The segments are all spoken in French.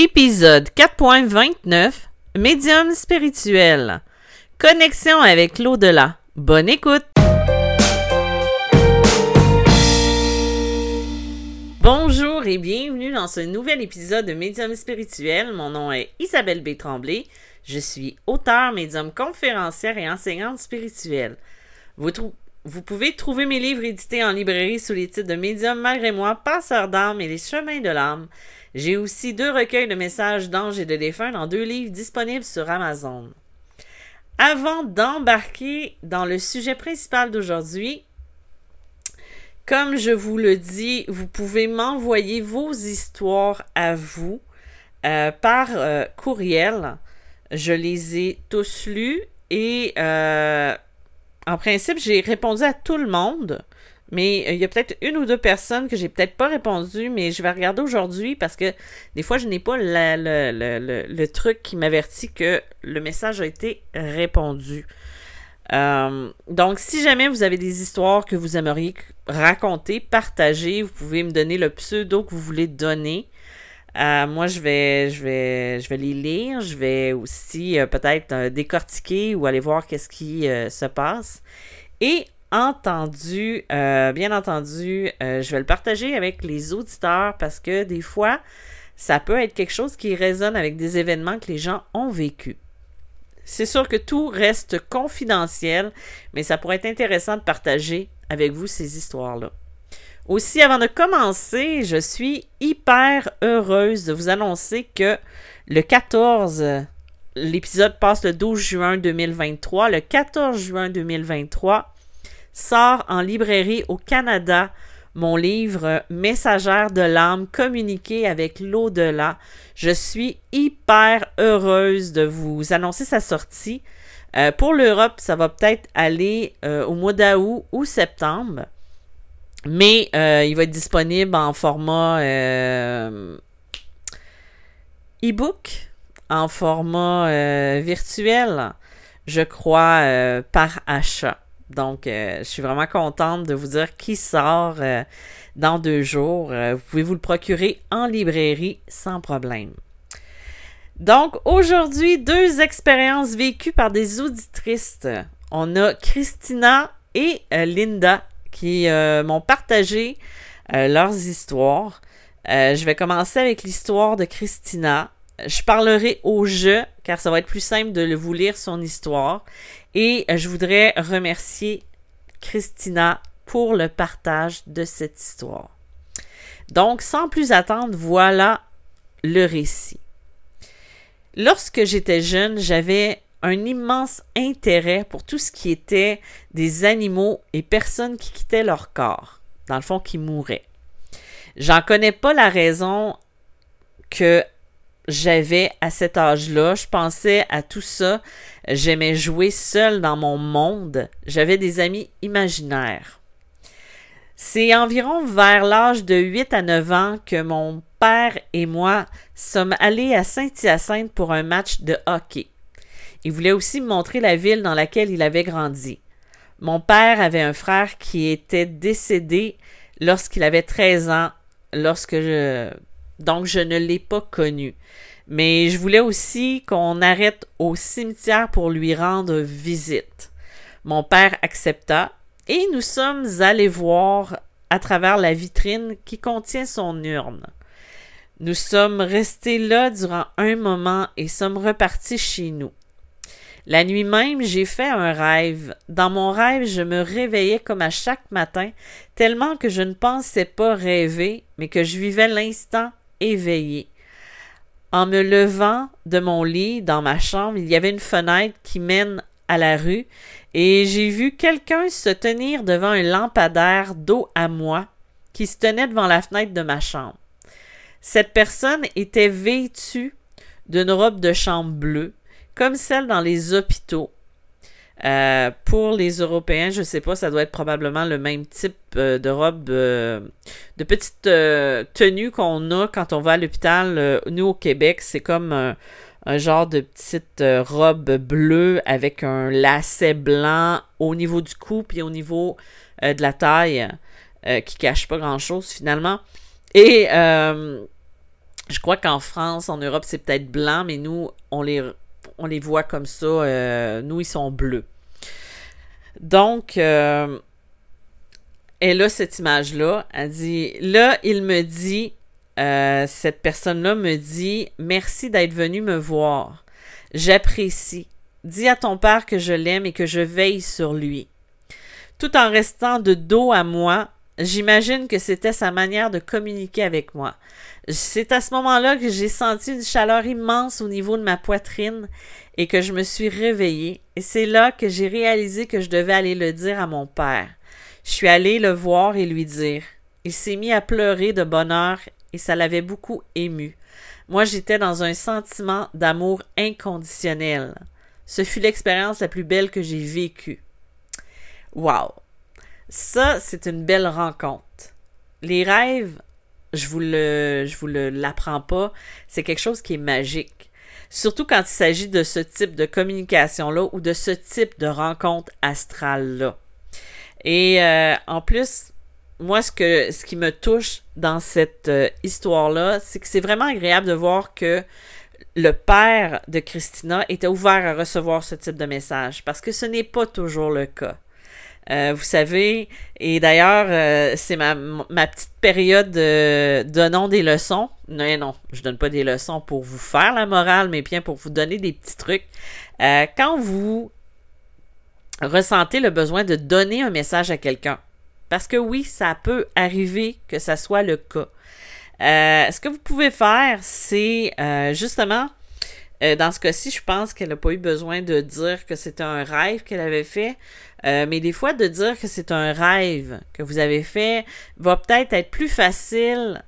Épisode 4.29 Médium spirituel. Connexion avec l'au-delà. Bonne écoute. Bonjour et bienvenue dans ce nouvel épisode de Médium spirituel. Mon nom est Isabelle B. Je suis auteur, médium conférencière et enseignante spirituelle. Vous, vous pouvez trouver mes livres édités en librairie sous les titres de Médium malgré moi, Passeur d'âme et Les chemins de l'âme. J'ai aussi deux recueils de messages d'anges et de défunts dans deux livres disponibles sur Amazon. Avant d'embarquer dans le sujet principal d'aujourd'hui, comme je vous le dis, vous pouvez m'envoyer vos histoires à vous euh, par euh, courriel. Je les ai tous lus et euh, en principe, j'ai répondu à tout le monde. Mais euh, il y a peut-être une ou deux personnes que j'ai peut-être pas répondu, mais je vais regarder aujourd'hui parce que des fois, je n'ai pas le, truc qui m'avertit que le message a été répondu. Euh, donc, si jamais vous avez des histoires que vous aimeriez raconter, partager, vous pouvez me donner le pseudo que vous voulez donner. Euh, moi, je vais, je, vais, je vais les lire. Je vais aussi peut-être décortiquer ou aller voir qu'est-ce qui se passe. Et entendu, euh, bien entendu, euh, je vais le partager avec les auditeurs parce que des fois, ça peut être quelque chose qui résonne avec des événements que les gens ont vécu. C'est sûr que tout reste confidentiel, mais ça pourrait être intéressant de partager avec vous ces histoires-là. Aussi, avant de commencer, je suis hyper heureuse de vous annoncer que le 14, l'épisode passe le 12 juin 2023, le 14 juin 2023, sort en librairie au Canada mon livre Messagère de l'âme, communiquer avec l'au-delà. Je suis hyper heureuse de vous annoncer sa sortie. Euh, pour l'Europe, ça va peut-être aller euh, au mois d'août ou septembre. Mais euh, il va être disponible en format e-book, en format virtuel, je crois, par achat. Donc, euh, je suis vraiment contente de vous dire qu'il sort euh, dans deux jours. Euh, vous pouvez vous le procurer en librairie sans problème. Donc, aujourd'hui, deux expériences vécues par des auditrices. On a Christina et Linda qui m'ont partagé leurs histoires. je vais commencer avec l'histoire de Christina. Je parlerai au jeu car ça va être plus simple de vous lire son histoire. Et euh, je voudrais remercier Christina pour le partage de cette histoire. Donc, sans plus attendre, voilà le récit. Lorsque j'étais jeune, j'avais un immense intérêt pour tout ce qui était des animaux et personnes qui quittaient leur corps, dans le fond, qui mouraient. J'en connais pas la raison que j'avais à cet âge-là. Je pensais à tout ça. J'aimais jouer seul dans mon monde. J'avais des amis imaginaires. C'est environ vers l'âge de 8 à 9 ans que mon père et moi sommes allés à Saint-Hyacinthe pour un match de hockey. Il voulait aussi me montrer la ville dans laquelle il avait grandi. Mon père avait un frère qui était décédé lorsqu'il avait 13 ans, lorsque je, donc je ne l'ai pas connu. Mais je voulais aussi qu'on arrête au cimetière pour lui rendre visite. Mon père accepta et nous sommes allés voir à travers la vitrine qui contient son urne. Nous sommes restés là durant un moment et sommes repartis chez nous. La nuit même, j'ai fait un rêve. Dans mon rêve, je me réveillais comme à chaque matin, tellement que je ne pensais pas rêver, mais que je vivais l'instant éveillé. En me levant de mon lit dans ma chambre, il y avait une fenêtre qui mène à la rue et j'ai vu quelqu'un se tenir devant un lampadaire d'eau à moi qui se tenait devant la fenêtre de ma chambre. Cette personne était vêtue d'une robe de chambre bleue, comme celle dans les hôpitaux, euh, pour les Européens, je sais pas, ça doit être probablement le même type euh, de robe, euh, de petite tenue qu'on a quand on va à l'hôpital. nous, au Québec, c'est comme un, genre de petite robe bleue avec un lacet blanc au niveau du cou puis au niveau de la taille qui cache pas grand-chose finalement. Et Je crois qu'en France, en Europe, c'est peut-être blanc, mais nous, on les, on les voit comme ça. Euh, nous, ils sont bleus. Donc, euh, elle a cette image-là. Elle dit, là, il me dit, euh, cette personne-là me dit, merci d'être venu me voir. J'apprécie. Dis à ton père que je l'aime et que je veille sur lui. Tout en restant de dos à moi, j'imagine que c'était sa manière de communiquer avec moi. C'est à ce moment-là que j'ai senti une chaleur immense au niveau de ma poitrine et que je me suis réveillée. Et c'est là que j'ai réalisé que je devais aller le dire à mon père. Je suis allée le voir et lui dire. Il s'est mis à pleurer de bonheur et ça l'avait beaucoup ému. Moi, j'étais dans un sentiment d'amour inconditionnel. Ce fut l'expérience la plus belle que j'ai vécue. Wow! Ça, c'est une belle rencontre. Les rêves, je vous le, je vous l'apprends pas, c'est quelque chose qui est magique. Surtout quand il s'agit de ce type de communication-là ou de ce type de rencontre astrale-là. Et euh, en plus, moi, ce, que, ce qui me touche dans cette euh, histoire-là, c'est que c'est vraiment agréable de voir que le père de Christina était ouvert à recevoir ce type de message parce que ce n'est pas toujours le cas. Euh, vous savez, et d'ailleurs, euh, c'est ma, petite période de donnons des leçons. Non, non, je donne pas des leçons pour vous faire la morale, mais bien pour vous donner des petits trucs. Euh, quand vous ressentez le besoin de donner un message à quelqu'un, parce que oui, ça peut arriver que ça soit le cas. ce que vous pouvez faire, c'est justement dans ce cas-ci, je pense qu'elle n'a pas eu besoin de dire que c'était un rêve qu'elle avait fait. Euh, mais des fois, de dire que c'est un rêve que vous avez fait va peut-être être plus facile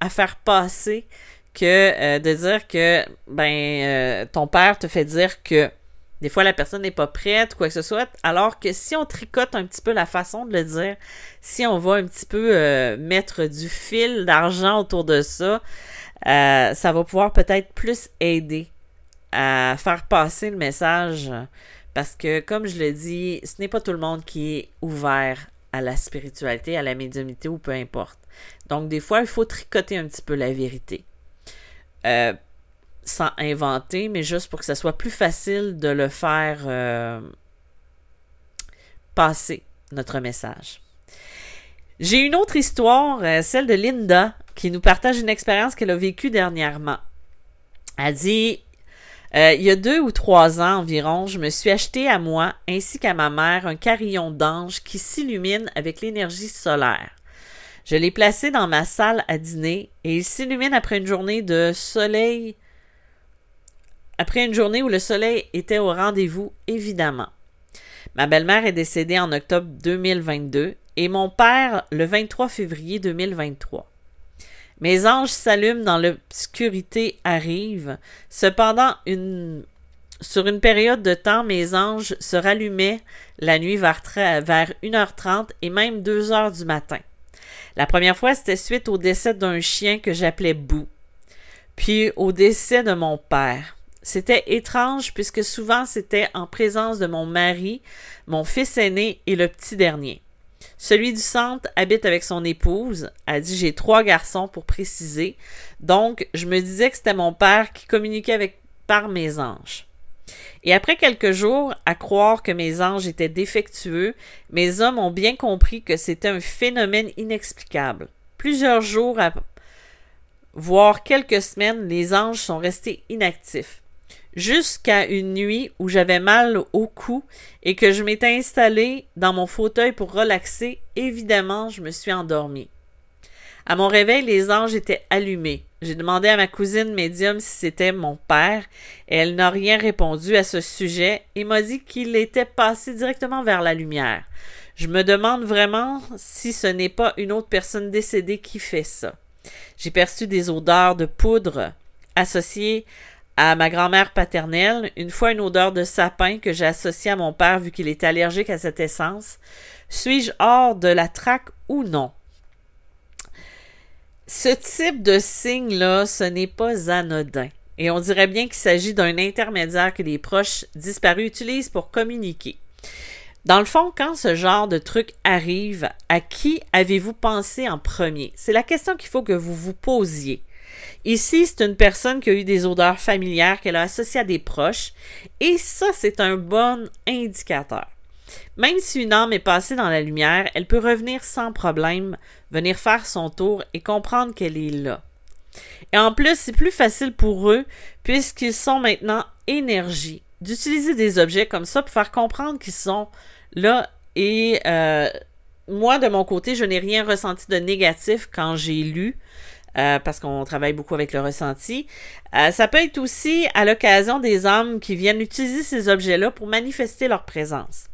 à faire passer que euh, de dire que ben euh, ton père te fait dire que des fois la personne n'est pas prête, quoi que ce soit, alors que si on tricote un petit peu la façon de le dire, si on va un petit peu mettre du fil d'argent autour de ça, ça va pouvoir peut-être plus aider à faire passer le message parce que, comme je le dis, ce n'est pas tout le monde qui est ouvert à la spiritualité, à la médiumnité ou peu importe. Donc, des fois, il faut tricoter un petit peu la vérité. Euh, sans inventer, mais juste pour que ça soit plus facile de le faire euh, passer, notre message. J'ai une autre histoire, euh, celle de Linda, qui nous partage une expérience qu'elle a vécue dernièrement. Elle dit euh, il y a deux ou trois ans environ, je me suis acheté à moi ainsi qu'à ma mère un carillon d'ange qui s'illumine avec l'énergie solaire. Je l'ai placé dans ma salle à dîner et il s'illumine après une journée de soleil. Après une journée où le soleil était au rendez-vous, évidemment. Ma belle-mère est décédée en octobre 2022 et mon père le 23 février 2023. Mes anges s'allument dans l'obscurité arrive. Cependant, sur une période de temps, mes anges se rallumaient la nuit vers, vers 1h30 et même 2h du matin. La première fois, c'était suite au décès d'un chien que j'appelais Bou, puis au décès de mon père. C'était étrange puisque souvent c'était en présence de mon mari, mon fils aîné et le petit dernier. Celui du centre habite avec son épouse. A dit j'ai trois garçons pour préciser. Donc, je me disais que c'était mon père qui communiquait avec par mes anges. Et après quelques jours, à croire que mes anges étaient défectueux, mes hommes ont bien compris que c'était un phénomène inexplicable. Plusieurs jours, voire quelques semaines, les anges sont restés inactifs jusqu'à une nuit où j'avais mal au cou et que je m'étais installé dans mon fauteuil pour relaxer, évidemment, je me suis endormie. À mon réveil, les anges étaient allumés. J'ai demandé à ma cousine médium si c'était mon père, et elle n'a rien répondu à ce sujet et m'a dit qu'il était passé directement vers la lumière. Je me demande vraiment si ce n'est pas une autre personne décédée qui fait ça. J'ai perçu des odeurs de poudre associées à ma grand-mère paternelle, une fois une odeur de sapin que j'ai associée à mon père vu qu'il était allergique à cette essence. Suis-je hors de la traque ou non? Ce type de signe-là, ce n'est pas anodin. Et on dirait bien qu'il s'agit d'un intermédiaire que les proches disparus utilisent pour communiquer. Dans le fond, quand ce genre de truc arrive, à qui avez-vous pensé en premier? C'est la question qu'il faut que vous vous posiez. Ici, c'est une personne qui a eu des odeurs familières qu'elle a associées à des proches, et ça, c'est un bon indicateur. Même si une âme est passée dans la lumière, elle peut revenir sans problème, venir faire son tour et comprendre qu'elle est là. Et en plus, c'est plus facile pour eux, puisqu'ils sont maintenant énergie, d'utiliser des objets comme ça pour faire comprendre qu'ils sont là. Et euh, moi, de mon côté, je n'ai rien ressenti de négatif quand j'ai lu. Euh, parce qu'on travaille beaucoup avec le ressenti. Euh, ça peut être aussi à l'occasion des âmes qui viennent utiliser ces objets-là pour manifester leur présence.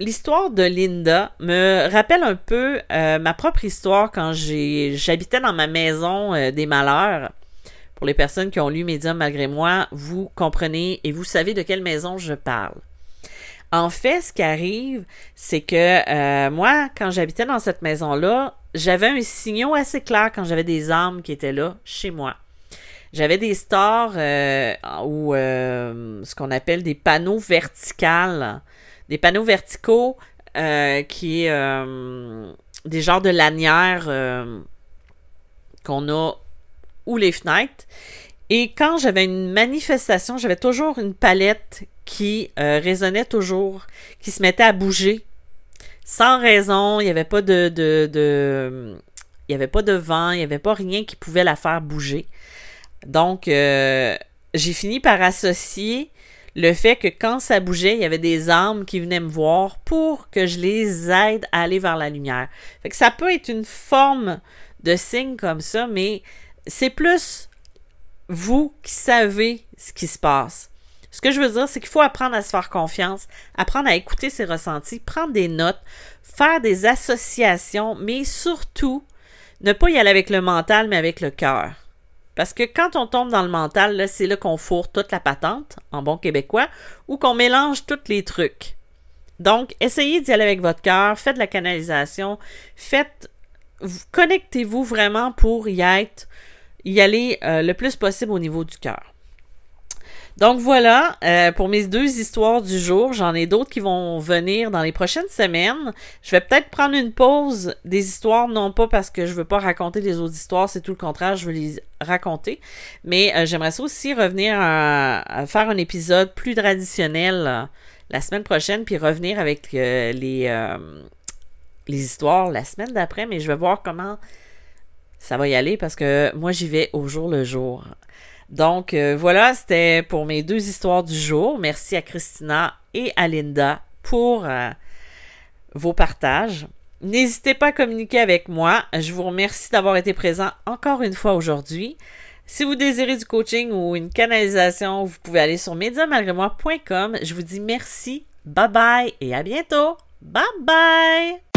L'histoire de Linda me rappelle un peu ma propre histoire quand j'habitais dans ma maison des malheurs. Pour les personnes qui ont lu Médium malgré moi, vous comprenez et vous savez de quelle maison je parle. En fait, ce qui arrive, c'est que euh, moi, quand j'habitais dans cette maison-là, j'avais un signal assez clair quand j'avais des âmes qui étaient là chez moi. J'avais des stores ou ce qu'on appelle des panneaux verticales des panneaux verticaux euh, qui est euh, des genres de lanières euh, qu'on a ou les fenêtres. Et quand j'avais une manifestation, j'avais toujours une palette qui résonnait toujours, qui se mettait à bouger sans raison. Il n'y avait pas de, de, il y avait pas de vent, il n'y avait pas rien qui pouvait la faire bouger. Donc, j'ai fini par associer le fait que quand ça bougeait, il y avait des âmes qui venaient me voir pour que je les aide à aller vers la lumière. Fait que ça peut être une forme de signe comme ça, mais c'est plus vous qui savez ce qui se passe. Ce que je veux dire, c'est qu'il faut apprendre à se faire confiance, apprendre à écouter ses ressentis, prendre des notes, faire des associations, mais surtout, ne pas y aller avec le mental, mais avec le cœur. Parce que quand on tombe dans le mental, c'est là qu'on fourre toute la patente, en bon québécois, ou qu'on mélange tous les trucs. Donc, essayez d'y aller avec votre cœur, faites de la canalisation, faites, connectez-vous vraiment pour y être, y aller euh, le plus possible au niveau du cœur. Donc voilà, euh, pour mes deux histoires du jour, j'en ai d'autres qui vont venir dans les prochaines semaines. Je vais peut-être prendre une pause des histoires, non pas parce que je veux pas raconter les autres histoires, c'est tout le contraire, je veux les raconter. Mais euh, j'aimerais aussi revenir à, faire un épisode plus traditionnel euh, la semaine prochaine, puis revenir avec les, les histoires la semaine d'après, mais je vais voir comment ça va y aller parce que moi j'y vais au jour le jour. Donc euh, voilà, c'était pour mes deux histoires du jour. Merci à Christina et à Linda pour euh, vos partages. N'hésitez pas à communiquer avec moi. Je vous remercie d'avoir été présent encore une fois aujourd'hui. Si vous désirez du coaching ou une canalisation, vous pouvez aller sur médiamalgré-moi.com. Je vous dis merci, bye bye et à bientôt. Bye bye!